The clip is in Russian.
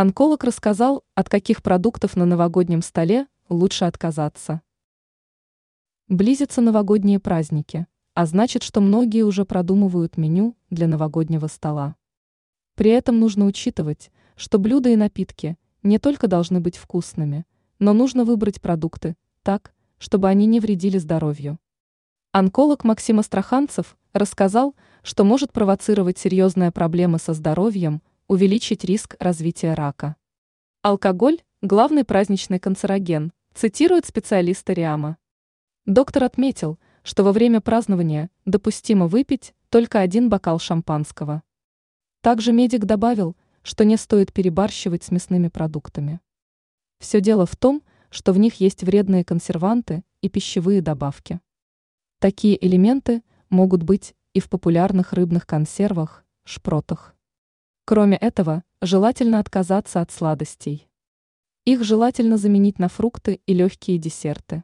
Онколог рассказал, от каких продуктов на новогоднем столе лучше отказаться. Близятся новогодние праздники, а значит, что многие уже продумывают меню для новогоднего стола. При этом нужно учитывать, что блюда и напитки не только должны быть вкусными, но нужно выбрать продукты так, чтобы они не вредили здоровью. Онколог Максим Астраханцев рассказал, что может провоцировать серьезные проблемы со здоровьем, увеличить риск развития рака. Алкоголь – главный праздничный канцероген, цитирует специалиста РИАМа. Доктор отметил, что во время празднования допустимо выпить только один бокал шампанского. Также медик добавил, что не стоит перебарщивать с мясными продуктами. Все дело в том, что в них есть вредные консерванты и пищевые добавки. Такие элементы могут быть и в популярных рыбных консервах, шпротах. Кроме этого, желательно отказаться от сладостей. Их желательно заменить на фрукты и легкие десерты.